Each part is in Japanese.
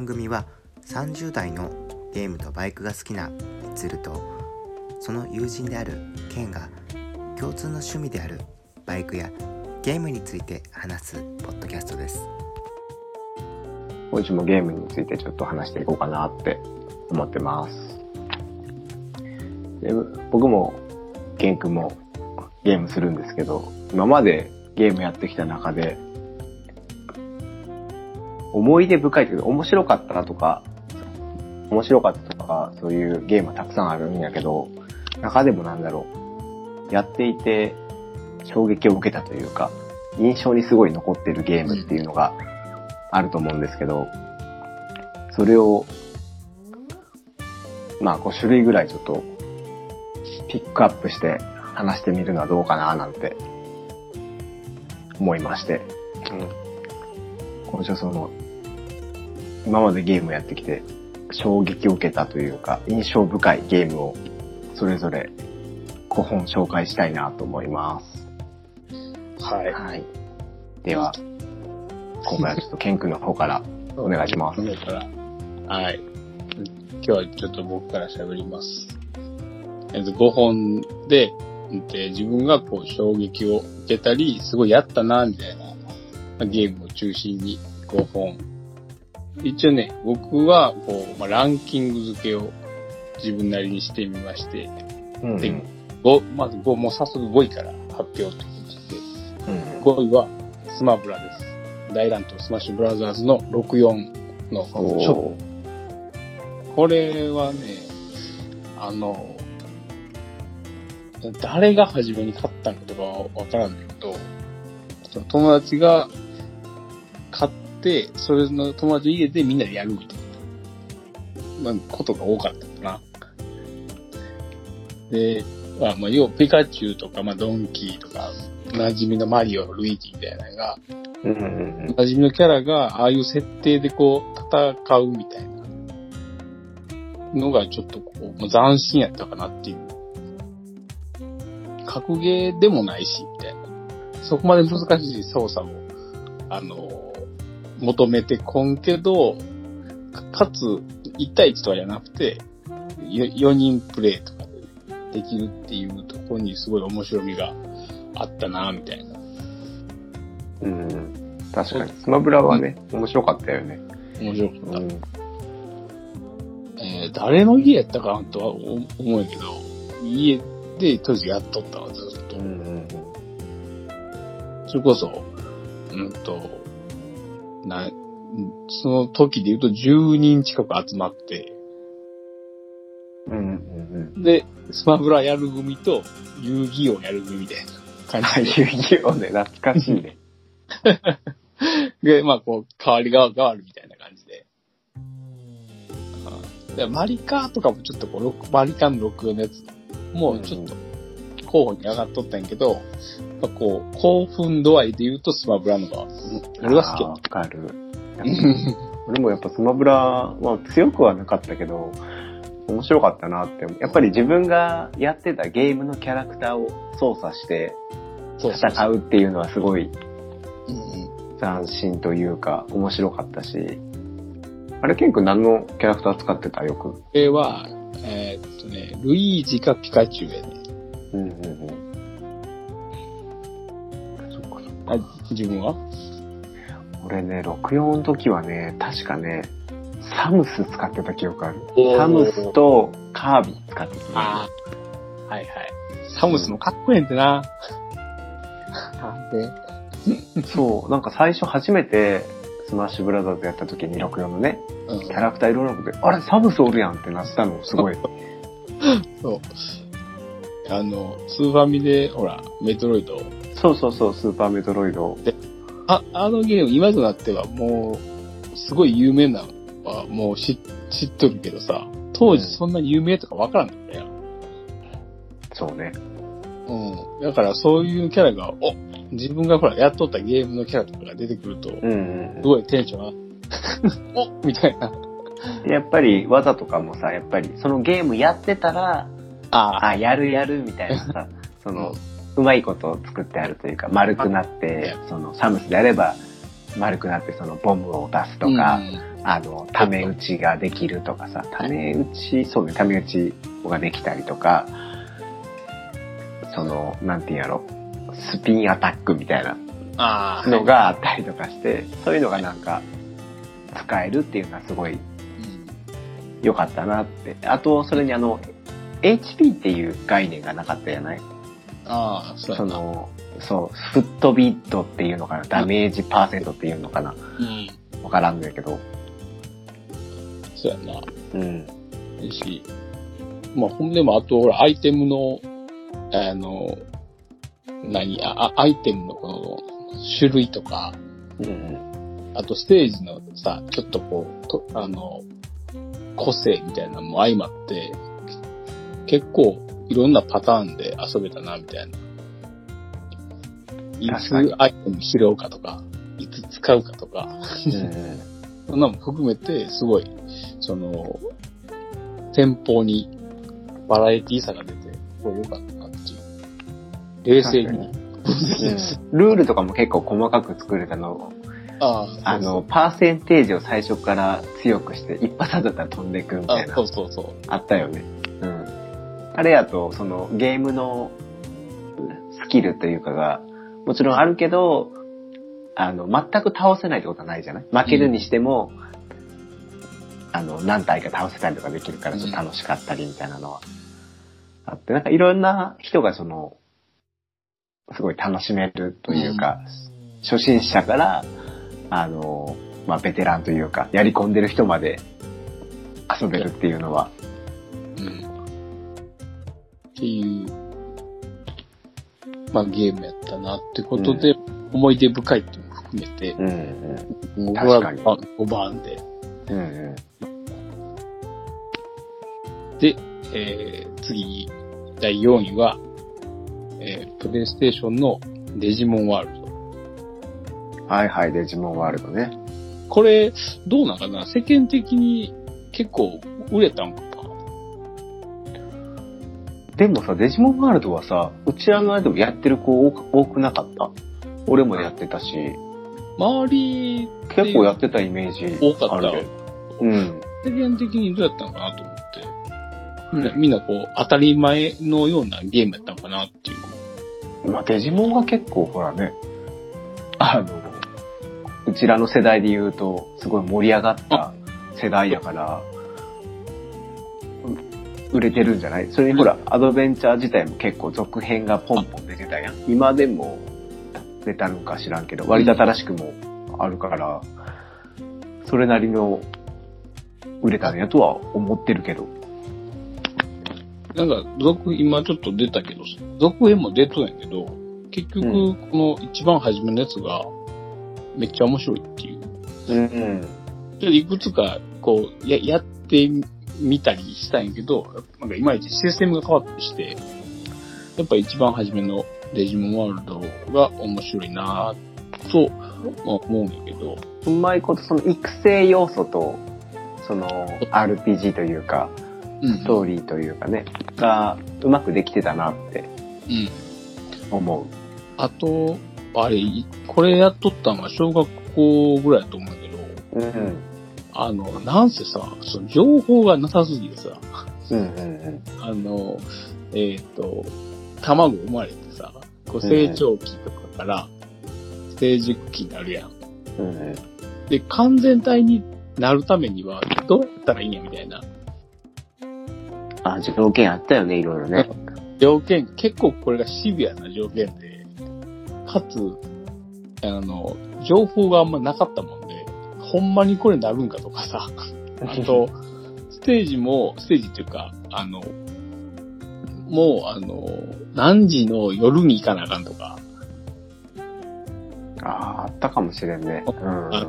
番組は30代のゲームとバイクが好きなみつるとその友人であるケンが共通の趣味であるバイクやゲームについて話すポッドキャストです今週もゲームについてちょっと話していこうかなって思ってます。で僕もケン君もゲームするんですけど、今までゲームやってきた中で、思い出深いけど、面白かったなとか、面白かったとか、そういうゲームはたくさんあるんやけど、中でもなんだろう、やっていて衝撃を受けたというか、印象にすごい残ってるゲームっていうのがあると思うんですけど、それを、まあ5種類ぐらいちょっと、ピックアップして話してみるのはどうかななんて、思いまして。うん。今週はその、今までゲームやってきて、衝撃を受けたというか、印象深いゲームを、それぞれ5本紹介したいなと思います。はい。はい。では、今回はちょっとケン君の方からお願いします。はい。今日はちょっと僕から喋ります。えっと、5本で、で自分がこう衝撃を受けたり、すごいやったな、みたいなゲームを中心に5本。一応ね、僕はこう、まあ、ランキング付けを自分なりにしてみまして、うんで5、まず5、もう早速5位から発表ということで、うん5位はスマブラです。大乱闘スマッシュブラザーズの64のショッおーこれはね、あの、誰が初めに買ったのかとかはわからんだけど、友達が買って、それの友達の家でみんなでやるみたいな、まあ、ことが多かったかな。で、まあ、まあ、要はピカチュウとか、まあ、ドンキーとか、馴染みのマリオ、ルイージみたいなのが、うんうん馴染みのキャラが、ああいう設定でこう、戦うみたいなのがちょっとこう斬新やったかなっていう。格ゲーでもないし、みたいな。そこまで難しい操作を、あの、求めてこんけど、かかつ、1対1とかじゃなくて、4人プレイとかでできるっていうところにすごい面白みがあったな、みたいな。うんうん確かに。スマブラはね、面白かったよね。面白かった。うんえー誰の家やったかなとは思思うけど、家で当時やっとったわ、ずっと。うんうんそれこそ、うんと、な、うんその時で言うと10人近く集まって、うんうんうんで、スマブラやる組と遊戯王やる組みたいな感あ、じ 遊戯王ね、懐かしいね。で。で、まあこう、代わりが変わるみたいな感じで。あでマリカーとかもちょっとこう、マリカーの64のやつもちょっと候補に上がっとったんやけど、まあこう、興奮度合いで言うとスマブラのが、俺は好きわかる。俺もやっぱスマブラは強くはなかったけど、面白かったなって。やっぱり自分がやってたゲームのキャラクターを操作して戦うっていうのはすごい斬新というか面白かったし。あれ、ケン君何のキャラクター使ってた？よく。これは、えーっとね、ルイージかピカチュウやね。うんうんうん。自分は？俺ね、64の時はね、確かね、サムス使ってた記憶ある。サムスとカービィ使ってた。ああ。はいはい。サムスもかっこええんってな。なんで？そう、なんか最初初めてスマッシュブラザーズやった時に64のね、うんキャラクターいろいろなことで、あれサムスおるやんってなったのすごい。そう。あの、スーファミで、ほら、メトロイド。そうそうそう、スーパーメトロイド。あ、あのゲーム、今となってはもう、すごい有名なのは、もう知知っとるけどさ、当時そんなに有名とかわからんかったやん。そうね。うん。だからそういうキャラが、お自分がほら、やっとったゲームのキャラとかが出てくると、うんうんすごいテンションが、おみたいな。うん。やっぱり技とかもさ、やっぱりそのゲームやってたら、ああ、やるやるみたいなさ、その、うまいことを作ってあるというか、丸くなって、その、サムスであれば、丸くなってそのボムを出すとか、あの、ため打ちができるとかさ、ため打ち、そうね、ため打ちができたりとか、その、なんていうんやろ、スピンアタックみたいな。のがあったりとかして、そういうのがなんか、使えるっていうのはすごいうん。良かったなって。あと、それにあの、HP っていう概念がなかったじゃない？ああ、そう。その、そう、フットビットっていうのかな、ダメージパーセントっていうのかな、うん。わからんのやけど、そうやな。うん。いいし。まあ、ほんでも、あと、ほら、アイテムの、あの、何あ、あアイテムのこの、種類とか、うんうん。あとステージのさ、ちょっとこう、とあの、個性みたいなのも相まって、結構いろんなパターンで遊べたな、みたいな。いつアイテム拾うかとか、いつ使うかとか、そんなのも含めて、すごい、その、店舗にバラエティさが出て、すごい良かったなっていう。冷静に。ルールとかも結構細かく作れたの。ああ、あの、パーセンテージを最初から強くして、一発当たったら飛んでいくみたいなあそ。うそうそう。あったよね。うん。あれやと、そのゲームのスキルというかが、もちろんあるけど、あの、全く倒せないってことはないじゃない？負けるにしても、あの、何体か倒せたりとかできるから、ちょっと楽しかったりみたいなのはあって、なんかいろんな人がその、すごい楽しめるというか、初心者から、あの、まあ、ベテランというか、やり込んでる人まで遊べるっていうのは、うん。っていう、まあゲームやったなってことで、思い出深いっていうのも含めて、うんうん。僕は確5番で。うんうん。で、えー、次に、第4位は、えー、プレイステーションのデジモンワールド。はいはい、デジモンワールドね。これ、どうなんかな？世間的に結構売れたんかな？でもさ、デジモンワールドはさ、うちらの間でもやってる子多く多くなかった？俺もやってたし、周り、結構やってたイメージ多かった。うん。世間的にどうやったのかなと思って。みんなみんなこう、当たり前のようなゲームやったのかなっていう。まあ、デジモンが結構ほらね、あの、うちらの世代で言うと、すごい盛り上がった世代やから、う売れてるんじゃない？それにほら、アドベンチャー自体も結構続編がポンポン出てたやん。今でも出たのか知らんけど、割と新しくもあるから、それなりの売れたんやとは思ってるけど。なんか、続、今ちょっと出たけど、続編も出とんやけど、結局、うこの一番初めのやつが、めっちゃ面白いっていう。うんういくつか、こう、や、やってみたりしたんやけど、なんかいまいちシステムが変わったりして、やっぱ一番初めのデジモンワールドが面白いなぁとまあ思うんやけど、うまいことその育成要素と、その RPG というか、うんストーリーというかね、がうまくできてたなってうん。思う。あと、あれ、いこれやっとったのは小学校ぐらいだと思うけど、うん。あの、なんせさ、その情報がなさすぎてさ、うんうんあの、えっ、と、卵生まれてさ、こう成長期とかから成熟期になるやん。うん。うんうん。で、完全体になるためにはどうやったらいいんやみたいな。あ、条件あったよね、いろいろね。条件、結構これがシビアな条件で、かつ、あの、情報があんまなかったもんで、ほんまにこれなるんかとかさ、あと、ステージも、ステージっていうか、あの、もう、あの、何時の夜に行かなあかんとか、ああ、あったかもしれんね。うん。あ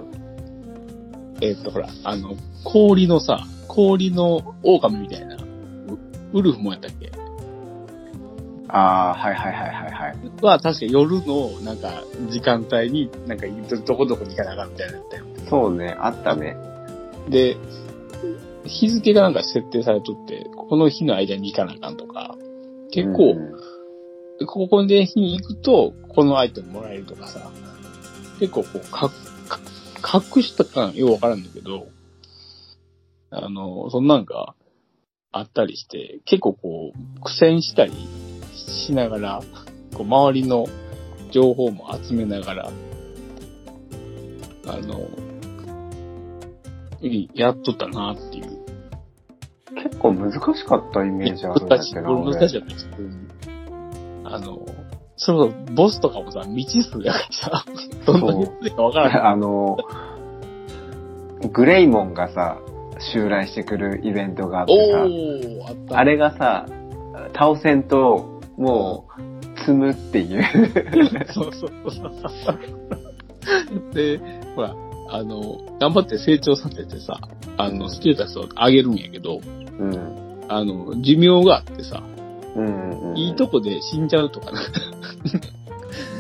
えっ、と、ほら、あの、氷のさ、氷の狼みたいな、ウウルフもやったっけ？ああ、はいはいはいはいはい。は、確か夜の、なんか、時間帯に、なんか、どどこどこに行かなあかんみたいなのやったよ。そうね、あったね。で、日付がなんか設定されとって、この日の間に行かなあかんとか、結構、うんここで日に行くと、このアイテムもらえるとかさ、結構こう、かか隠したかようわからんだけど、あの、そんなんがあったりして、結構こう、苦戦したりしながら、こう周りの情報も集めながら、あの、やっとったなっていう。結構難しかったイメージあるんだけどこれ難しかった。普通にあの、そろそろボスとかもさ、未知数やからさ、どんなにやってるかわからない。あの、グレイモンがさ、襲来してくるイベントがあってさ、あ。あれがさ、倒せんと、もう、積むっていう。そうそうそう。で、ほら、あの、頑張って成長させてさ、あの、ステータスを上げるんやけど、うん。あの、寿命があってさ、うん、うん。いいとこで死んじゃうとかな。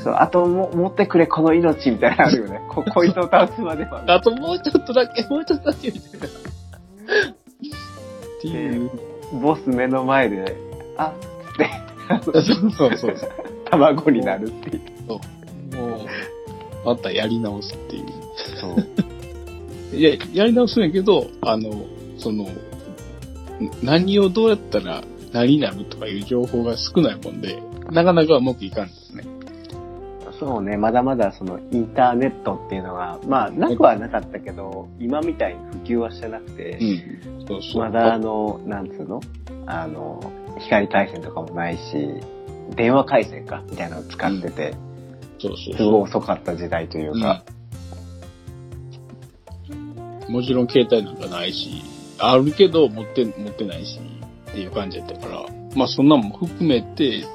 そう、あとも、持ってくれ、この命みたいなのあるよね。こ、こいつを倒すまでは。あともうちょっとだけ、もうちょっとだけ、みたいな。っていう。ボス目の前で、あっって、そうそうそう。卵になるっていう。もう、またやり直すっていう。そう。いや、やり直すんやけど、あの、その、ん何をどうやったら何になるとかいう情報が少ないもんで、なかなかうまくいかんですね。そうね、まだまだそのインターネットっていうのが、まあ、なくはなかったけど、今みたいに普及はしてなくて、うん。そうそう。まだあの、なんつうの？あの、光回線とかもないし、電話回線か、みたいなのを使ってて、そうそうすごい遅かった時代というか、うん。もちろん携帯なんかないし、あるけど持って、持ってないし、っていう感じやったから、まあそんなんも含めて、じ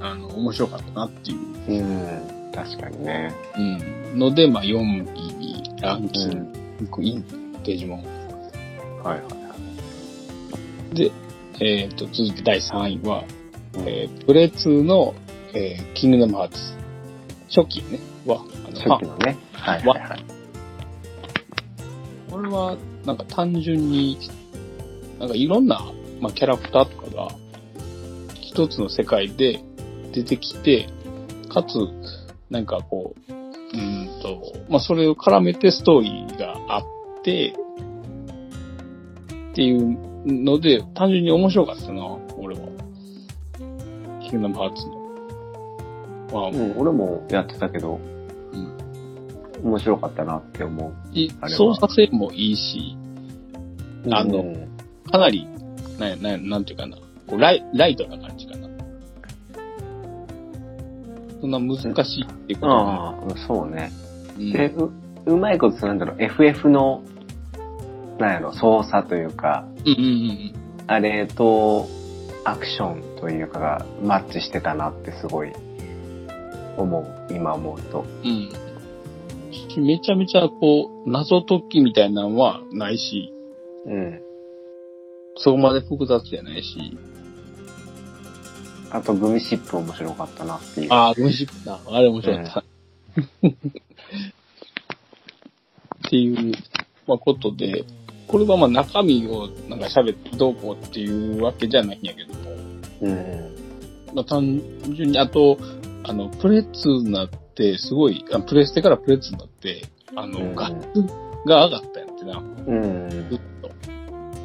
あの、面白かったなっていう、うん、確かにね。うん。ので、まあ4位にランキングイン、デジモン。はいはいはい。で、えっ、と、続いて第3位は、えープレ2の、えーキングダムハーツ。初期ね、は、初期のね。はいはいはい。これは、なんか単純に、なんかいろんな、まあ、キャラクターとかが、一つの世界で出てきて、かつ、なんかこう、うーんと、まあ、それを絡めてストーリーがあって、っていうので、単純に面白かったな、俺は。キングダムハーツの。まあ、うん、俺もやってたけど、うん。面白かったなって思う。操作性もいいし、あのうんかなり、な、な、なんていうかな、こうライライトな感じかな。そんな難しいっていうことはああ、そうね。うん。で、う、うまいことなんだろう、FF の、なんやろ、操作というか、うんうんうん。あれと、アクションというかがマッチしてたなってすごい思う。今思うと。うん。うん。めちゃめちゃこう、謎解きみたいなのはないし、うん。そこまで複雑じゃないし、あと、グミシップ面白かったなっていう。ああ、無事な、あれ面白かった。っていう、まあ、ことで、これはまあ中身をなんか喋ってどうこうっていうわけじゃないんやけども、うん。まあ、単純に、あと、あの、プレッツになって、すごい、あプレステからプレッツになって、あの、うん画質が上がったんやってな、うん。ずっ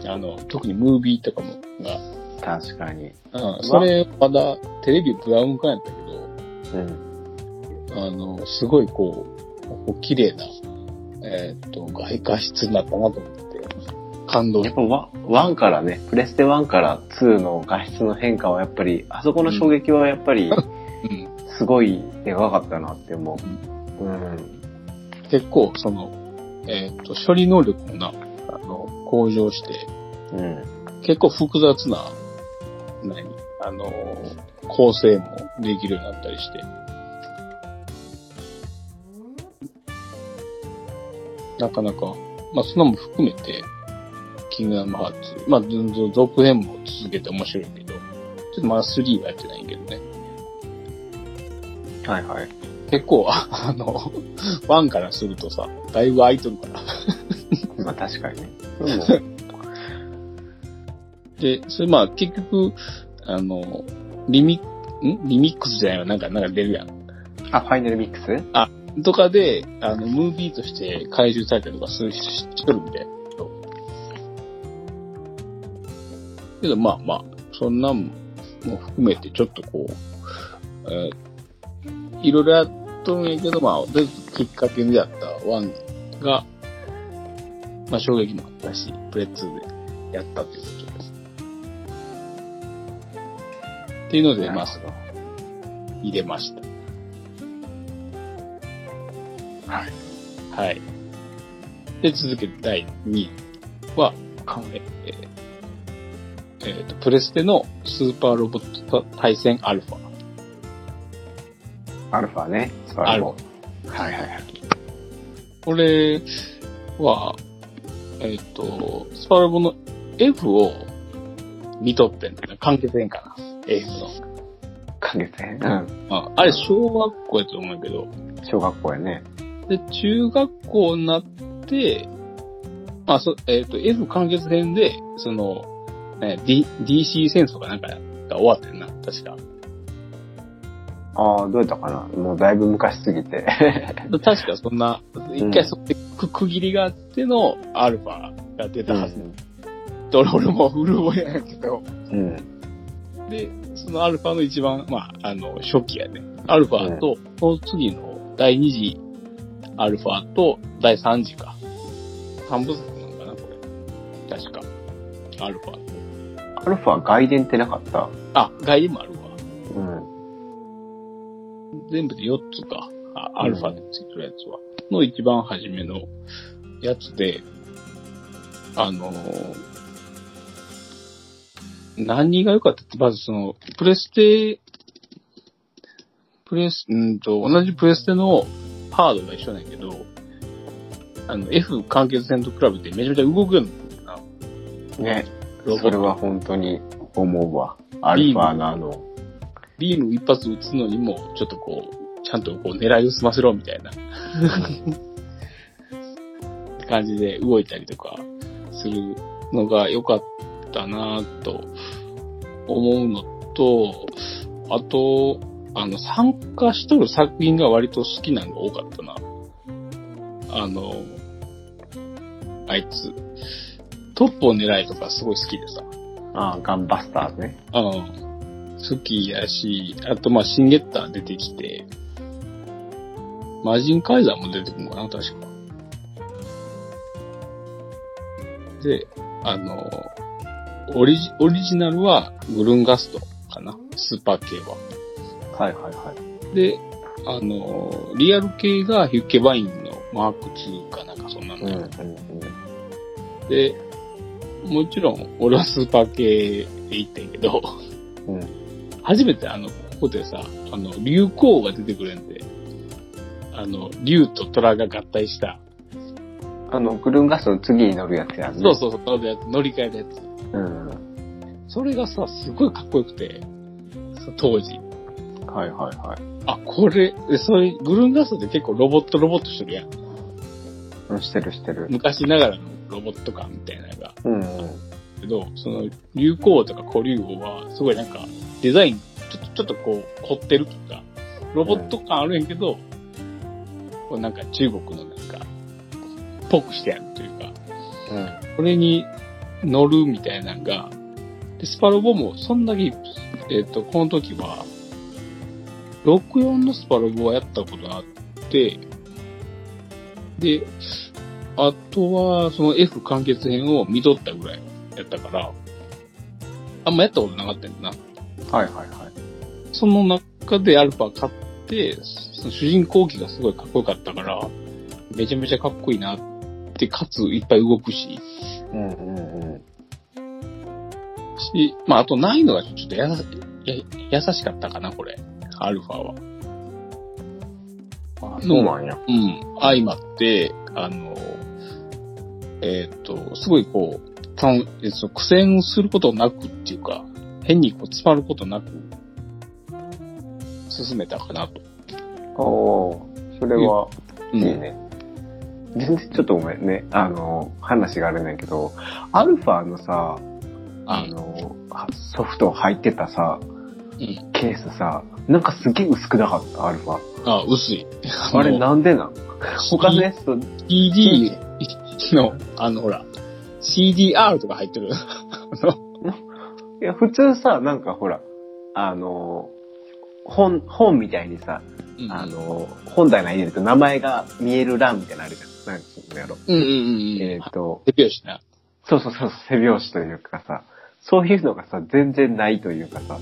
と。あの、特にムービーとかも、が、確かに。うん、それ、まだテレビブラウン管やったけうん。ど、あの、すごいこう、綺麗な、えーっと、画画質になったなと思って、感動やっぱワ1からね、プレステ1から2の画質の変化はやっぱり、あそこの衝撃はやっぱり、うん。すごいでかかったなって思う。うん。結構、その、えーっと、処理能力もな、あの、向上して、うん。結構複雑な、何あの、構成もできるようになったりして。なかなか、まあ、そんなも含めて、キングダムハーツ、まあ、続編も続けて面白いけど、ちょっとまだ3はやってないけどね。はいはい。結構、あ の、1からするとさ、だいぶ空いとるから。まあ確かにね。でそれまあ結局、あの、リミ、ん？リミックスじゃないわ、なんか、なんか出るやん。あ、ファイナルミックス？あ、とかで、あの、ムービーとして回収されたりとかするししとるみたいなけど。けど、まあまあ、そんなんも含めてちょっとこう、えーいろいろやっとるんやけど、まあ、とりあえずきっかけにやったワンが、まあ衝撃もあったし、プレッツーでやったっていうことです。っていうので、まあ、入れました。はい。はい。で、続けて第2位は、えーえーと、プレステのスーパーロボット対戦アルファ。アルファね。スパルボ。はいはいはい。これは、えっ、と、スパロボの F を見とってんだよ。完結編かな。F の。か月編うん。ああれ、小学校やと思うけど、小学校やね。で、中学校になって、まあ、そ、えっ、と、F 完結編で、その、ね、D、DC 戦争かなんかが終わってんな、確か。ああ、どうやったかな？もうだいぶ昔すぎて。確かそんな、一回そこで区区切りがあってのアルファが出たはず。で俺俺もうる覚えやけど、うん。で、そのアルファの一番、まあ、あの、初期やね。アルファと、その次の第2次アルファと第3次か。三部作なのかな、これ。確か。アルファ。アルファ外伝ってなかった？あ、外伝もあるわ。うん。全部で4つか。あアルファでついてるやつは。の一番初めのやつで、あのー何が良かったって、まずその、プレステ、プレス、うんと、同じプレステのハードが一緒なんやけど、あの、F 完結戦と比べてめちゃめちゃ動くようになるな。ね。それは本当に思うわ。アルファのあの、ビーム一発撃つのにも、ちょっとこう、ちゃんとこう狙いを済ませろみたいな 感じで動いたりとかするのが良かったなと思うのと、あと、あの、参加しとる作品が割と好きなのが多かったな。あの、あいつ、トップを狙いとかすごい好きでさ。ああ、ガンバスターズね。うん。好きやし、あとまあ、シンゲッター出てきて、マジンカイザーも出てくるのかな、確か。で、あの、オリジ、オリジナルはグルンガストかな、スーパー系は。はいはいはい。で、あの、リアル系がヒュッケバインのマーク2かなんかそんなの、うんうんうん。で、もちろん、俺はスーパー系で行ったんやけど、うん。初めてあの、ここでさ、あの、竜光が出てくるんで、あの、竜と虎が合体した、あの、グルンガスの次に乗るやつやんね。そうそうそう、乗るやつ乗り換えるやつ。うん。それがさ、すごいかっこよくて、当時。はいはいはい。あ、これ、でそれ、グルンガスって結構ロボットロボットしてるやん。うんしてるしてる。昔ながらのロボット感みたいなのが。うんうん。けど、その、竜光とか古竜王は、すごいなんか、デザイン、ちょっと、ちょっとこう、凝ってるというか、ロボット感あるんやけど、こうなんか中国のなんか、ぽくしてやるというか、うん。これに乗るみたいなのが、で、スパロボも、そんだけ、えっ、と、この時は、64のスパロボはやったことがあって、で、あとは、その F 完結編を見とったぐらいやったから、あんまやったことなかったんだな。はいはいはい。その中でアルファ買って、その主人公機がすごいかっこよかったから、めちゃめちゃかっこいいなって、かついっぱい動くし、うんうんうん。し、まあ、あと難易度がちょっとやさや優しかったかな、これ。アルファは。あ、そうなんや。うん。相まって、あの、えっ、と、すごいこう、たんえっと、苦戦することなくっていうか、変にこう詰まることなく、進めたかなと。おー、それは、うん。いいね。全然ちょっとごめんね。あの、話があるんだけど、アルファのさ、ああの、ソフト入ってたさ、うん。ケースさ、なんかすげえ薄くなかった、アルファ。あ、薄い。あれのなんでなん？他のやつと、CD の、あの、ほら、CDR とか入ってる。いや、普通さ、なんかほら、あの、本、本みたいにさ、うんあの、本棚入れると名前が見える欄みたいなのあるじゃん。なんかそのやろ。うんうんうんうん。えっ、と、手拍子な。そうそうそう、背拍子というかさ、そういうのがさ、全然ないというかさ、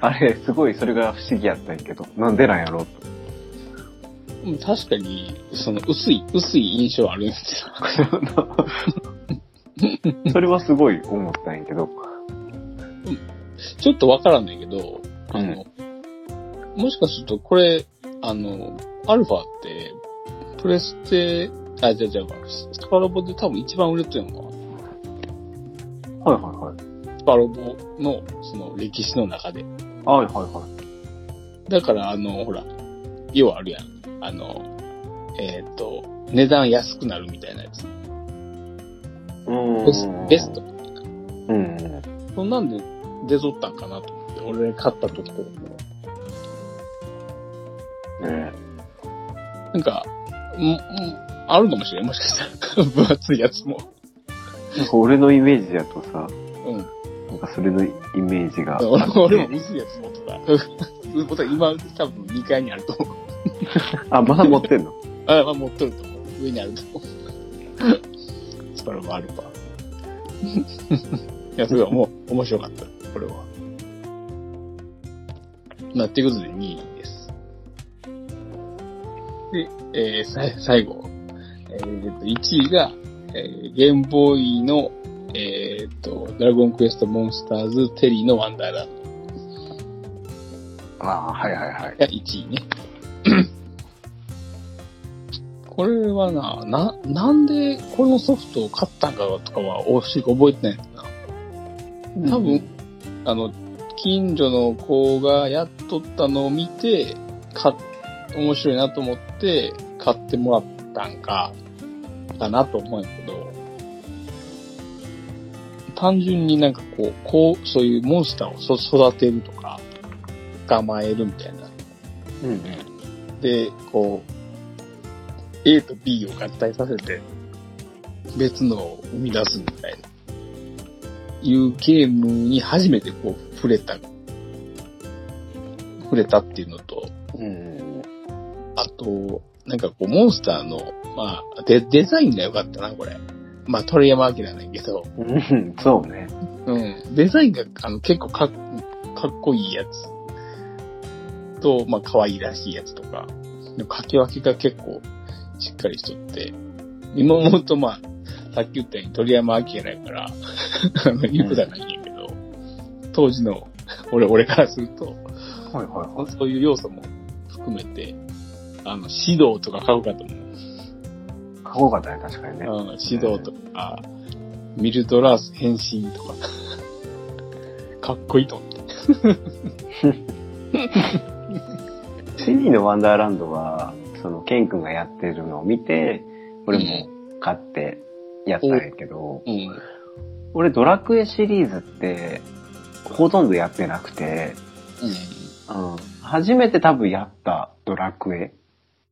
あれ、すごいそれが不思議やったんやけど、なんでなんやろうと。うん確かに、その、薄い、薄い印象あるんですよ。それはすごい思ったんやけど、ちょっとわからんないけど、あの、もしかするとこれ、あの、アルファって、プレステ、あ、じゃじゃスパロボで多分一番売れてるのかなはいはいはい。スパロボの、その歴史の中で。はいはいはい。だから、あの、ほら、要はあるやん。あの、えっ、と、値段安くなるみたいなやつ。うーんベスベスト。うん。そんなんで出とったんかなと思って、俺買った時とかも。ねなんか、んんあるかもしれん。もしかしたら。分厚いやつも。なんか俺のイメージだとさ、うん。なんかそれのイメージが。俺俺も薄いやつ持ってた。ことは今多分2階にあると思う。あ、まだ持ってんの？あ、まあ持っとると思う。上にあると思う。スパロボアルファ。いや、それはもう面白かった。これは。まあ、っていうことで2位です。で、えー、さ最後。えー、と1位が、えー、ゲームボーイの、えー、と、ドラゴンクエストモンスターズテリーのワンダーランド。ああ、はいはいはい。が1位ね。これはな、な、なんでこのソフトを買ったんかとかは、おし覚えてないんだな。多分、あの、近所の子がやっとったのを見て、買っ、面白いなと思って、買ってもらったんか、かなと思うんやけど、単純になんかこう、こう、そういうモンスターをそ育てるとか、捕まえるみたいな。うんうん。で、こう、A と B を合体させて、別のを生み出すみたいな、いうゲームに初めてこう、触れた、触れたっていうのと、うん。あと、なんかこう、モンスターの、まあ、デデザインが良かったな、これ。まあ、鳥山明なんやけど、うん、そうね。うん。デザインが、あの、結構かっ、かっこいいやつと、まあ、可愛いらしいやつとか、で書き分けが結構しっかりしとって、今思うと、まあ、さっき言ったように鳥山明やから、あの、言うことはないんやけど、当時の、俺、俺からすると、はいはいはい。そういう要素も含めて、あの、指導とか買うかと思う。かっこよかったね、確かにね。うん、指導とか、ミルドラース変身とか、かっこいいと思って。シリーのワンダーランドは、その、ケン君がやってるのを見て、俺も買ってやったんやけど、うん。俺ドラクエシリーズって、ほとんどやってなくて、うん。初めて多分やったドラクエ。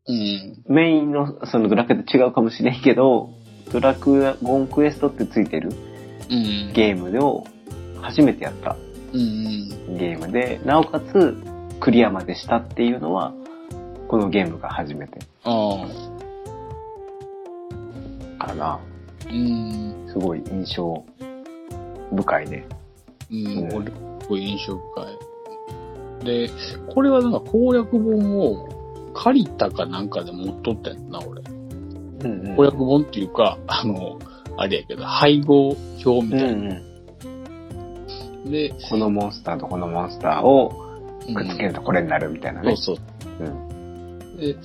うん。メインのそのドラクエと違うかもしれんけど、ドラクゴンクエストってついてるうん。ゲームを初めてやったうん。ゲームで、なおかつクリアまでしたっていうのは、このゲームが初めて。かな。うん。すごい印象深いね。うん。うん俺、すごい印象深い。で、これはなんか攻略本を借りたかなんかで持っとったやんな、俺。うんうん攻略本っていうか、あの、あれやけど、配合表みたいな。うんうん。で、このモンスターとこのモンスターをうんくっつけるとこれになるみたいなね。そうそう。うん。で、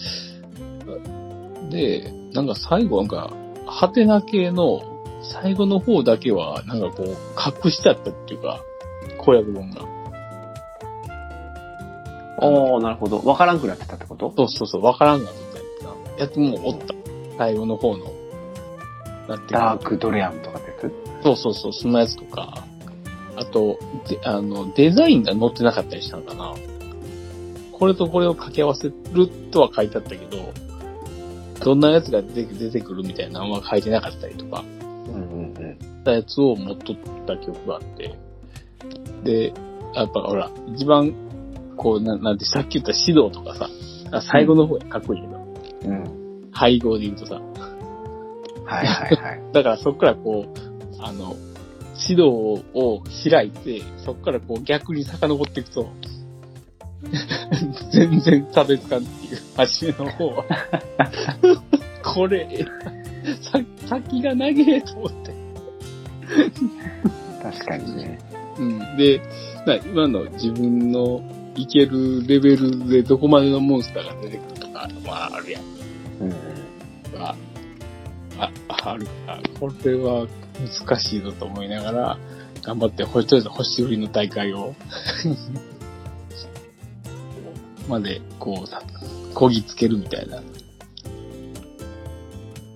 で、なんか最後なんか、ハテナ系の最後の方だけは、なんかこう、隠しちゃったっていうか、攻略本が。おー、なるほど。わからんくなってたってこと？そうそうそう、わからんがったやつな。やつもおった。最後の方の。なんてダークドレアムとかってやつ？そうそうそう、そんなやつとか、あと、であの、デザインが載ってなかったりしたのかな。これとこれを掛け合わせるとは書いてあったけど、どんなやつが出て出てくるみたいなのは書いてなかったりとか、うんうんうん。ったやつを持っとった記憶があって、で、やっぱほら、一番、こう、ななんてさっき言った指導とかさ、あ最後の方がかっこいいけど、うん。配合で言うとさ、はいはいはい。だからそっからこう、あの、指導を開いて、そっからこう逆に遡っていくと、全然差別感っていう、初めの方は。これ、さ、先が長えと思って。確かにね。うん。で、な今の自分のいけるレベルでどこまでのモンスターが出てくるとか、まああるやん。うん。が、あ、あるから、これは難しいぞと思いながら、頑張って、ほとりあえず星売りの大会を、まで、こうさ、こぎつけるみたいな、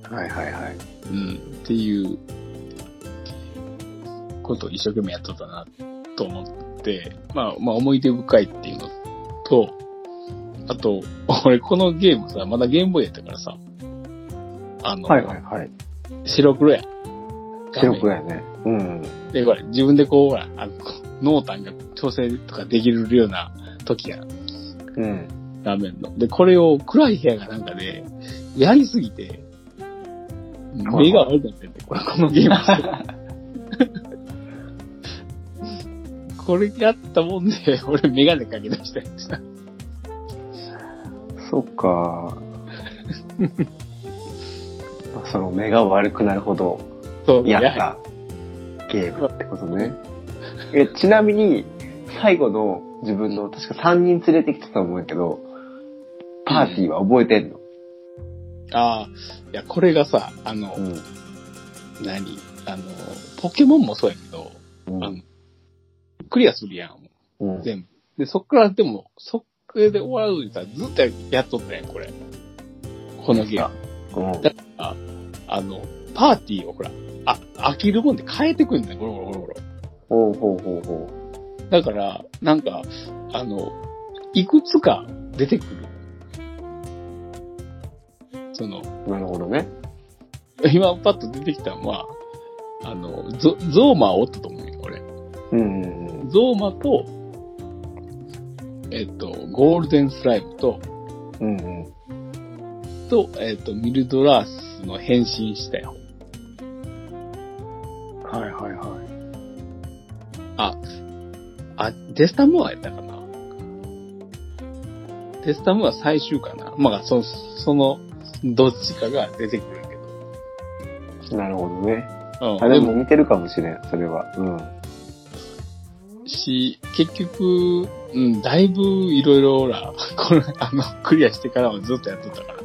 はいはいはい。うん、っていう、ことを一生懸命やっとったな、と思って、まあ、まあ思い出深いっていうのと、あと、俺このゲームさ、まだゲームボーイやったからさ、あの、はいはいはい。白黒やん。白黒やね。うん。で、これ、自分でこう、ほら、あの、濃淡が調整とかできるような時やん。うん。画面の。で、これを暗い部屋がなんかで、やりすぎて、目が悪くなってこれ、このゲーム。これやったもんで、俺メガネかけ出したやつさ。そっか。ま あその目が悪くなるほどそう、やったゲームってことね。え、ちなみに、最後の自分の、確か3人連れてきてたと思うんやけど、パーティーは覚えてんの？ああ、いや、これがさ、あの、うん。何？あの、ポケモンもそうやけど、うんあの、クリアするやん。うん。全部。で、そっからでも、それで終わるにさ、ずっとやっとったやん、これ。このゲーム。うん。あの、パーティーをほら、あ、飽きるもんで変えてくんねん、ゴロゴロゴロゴロ。ほうほうほうほだから、なんか、あの、いくつか出てくる。その、う。なるほどね。今パッと出てきたのは、あの、ゾ、ゾーマおったと思うよ、これ。うんうんゾーマと、えっと、ゴールデンスライムと、うん。うんうん。と、えっと、ミルドラースの変身したよ。はいはいはい。あ、あ、デスタムーアやったかな？デスタムーア最終かな？まあ、そその、どっちかが出てくるけなるほどね。ど。うん。あ、ででも、も似てるかもしれん、それは。うん。し、結局、うん、だいぶいろいろ、ほら、これ、あの、クリアしてからはずっとやってたから。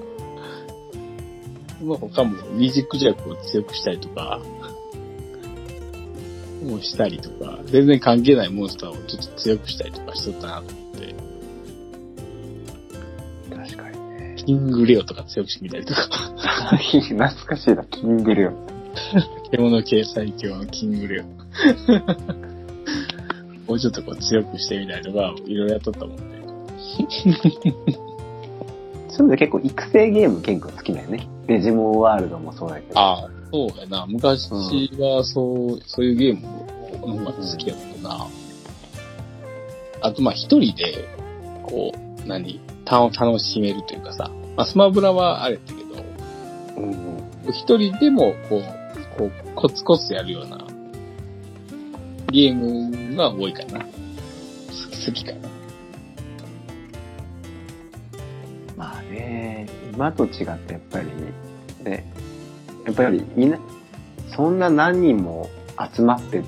まあ、他も二軸弱を強くしたりとか、もうしたりとか、全然関係ないモンスターをちょっと強くしたりとかしとったなと思って。確かにね。キングレオとか強くしてみたりとか、懐かしいな、キングレオ。獣系最強のキングレオ。もうちょっとこう強くしてみたりとか、いろいろやっとったもんね。そういうの結構育成ゲーム結構好きだよね。デジモンワールドもそうだけど。ああ、そうやな。昔はそう、そういうゲームの方が好きやったな。あと、まあ一人で、こう、何、た楽しめるというかさ。まあスマブラはあれだけど、うんうん。一人でも、こう、こう、コツコツやるような、ゲームが多いかな。好きかな。ね、今と違ってやっぱり、ね、やっぱりみんな、そんな何人も集まって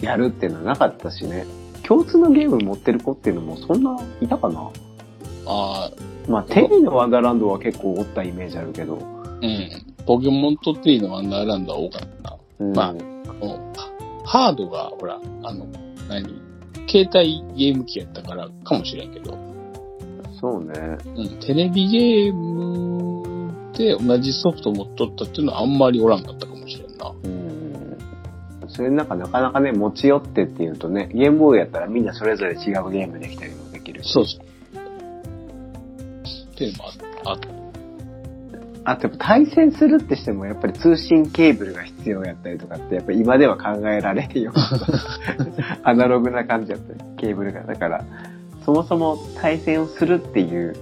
やるっていうのはなかったしね。共通のゲーム持ってる子っていうのもそんないたかな？ああ、まあ、テリーのワンダーランドは結構おったイメージあるけど。うん。ポケモンとテリーのワンダーランドは多かったな。うん、まあハードが、ほら、あの、何？携帯ゲーム機やったからかもしれんけど、そうね。うん、テレビゲームで同じソフト持っとったっていうのはあんまりおらんかったかもしれんな。うん。それなんかなかなかね、持ち寄ってっていうとね、ゲームボーイやったらみんなそれぞれ違うゲームできたりもできるし。そうそう。っていうのもあああとやっぱ対戦するってしてもやっぱり通信ケーブルが必要やったりとかってやっぱ今では考えられんよ。アナログな感じやったり、ケーブルが。だから、そもそも対戦をするっていう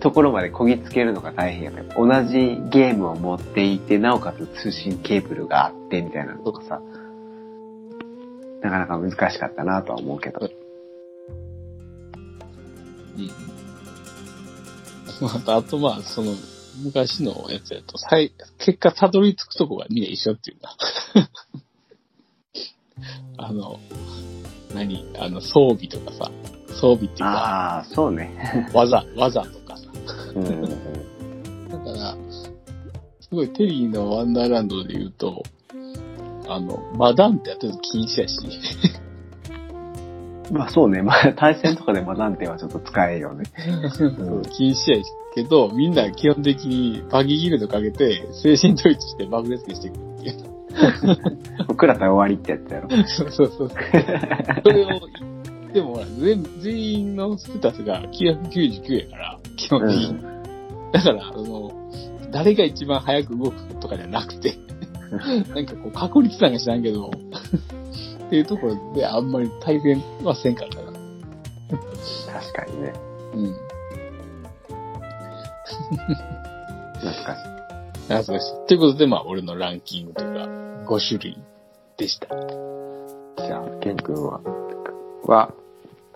ところまでこぎつけるのが大変やった同じゲームを持っていて、なおかつ通信ケーブルがあってみたいなのとかさ、なかなか難しかったなとは思うけど。うん。また、あとまあ、その、昔のやつやと、最、結果たどり着くとこがみんな一緒っていうな。あの、何？あの、装備とかさ、装備っていうか、ああ、そうね。技、技とかさ。うんうんうん。だから、すごいテリーのワンダーランドで言うと、あの、マダンってやってると禁止やし、まあそうね。まあ対戦とかでマダンテはちょっと使えよね。そう禁止やけど、みんな基本的にバギーギルドかけて、精神統一して爆裂していくっていう。食らったら終わりってやつやろ。そうそうそう。それを、でもほら、全全員のステータスが999やから、基本的に。だから、あの、誰が一番早く動くとかじゃなくて、なんかこう、確率なんか知らんけど、っていうところであんまり対戦はせんかったな。確かにね。うん。懐かしい。あ、そうです。ということで、まあ、俺のランキングというか、5種類でした。じゃあ、ケン君は、は、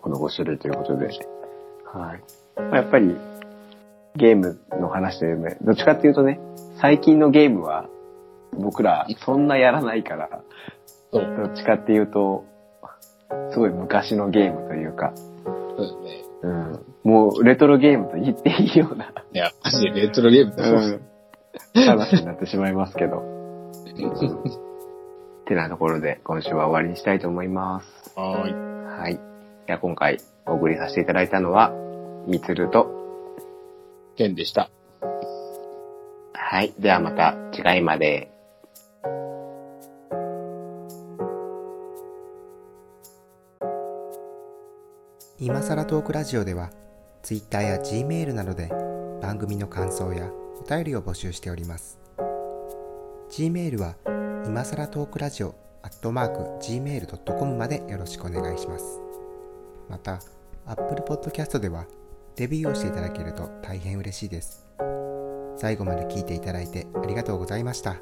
この5種類ということで。はい。まあやっぱり、ゲームの話というね、どっちかっていうとね、最近のゲームは、僕らそんなやらないから。どっちかっていうと、すごい昔のゲームというか、そうですね。うん、もうレトロゲームと言っていいような、いや、マジでレトロゲームだうん、話になってしまいますけど。うんてなところで今週は終わりにしたいと思います。はーい。はい。では今回お送りさせていただいたのは、みつると、ケンでした。はい。ではまた次回まで。今さらトークラジオでは Twitter や Gmail などで番組の感想やお便りを募集しております Gmail は今さらトークラジオアットマーク Gmail.com までよろしくお願いします。また Apple Podcast ではレビューをしていただけると大変嬉しいです。最後まで聞いていただいてありがとうございました。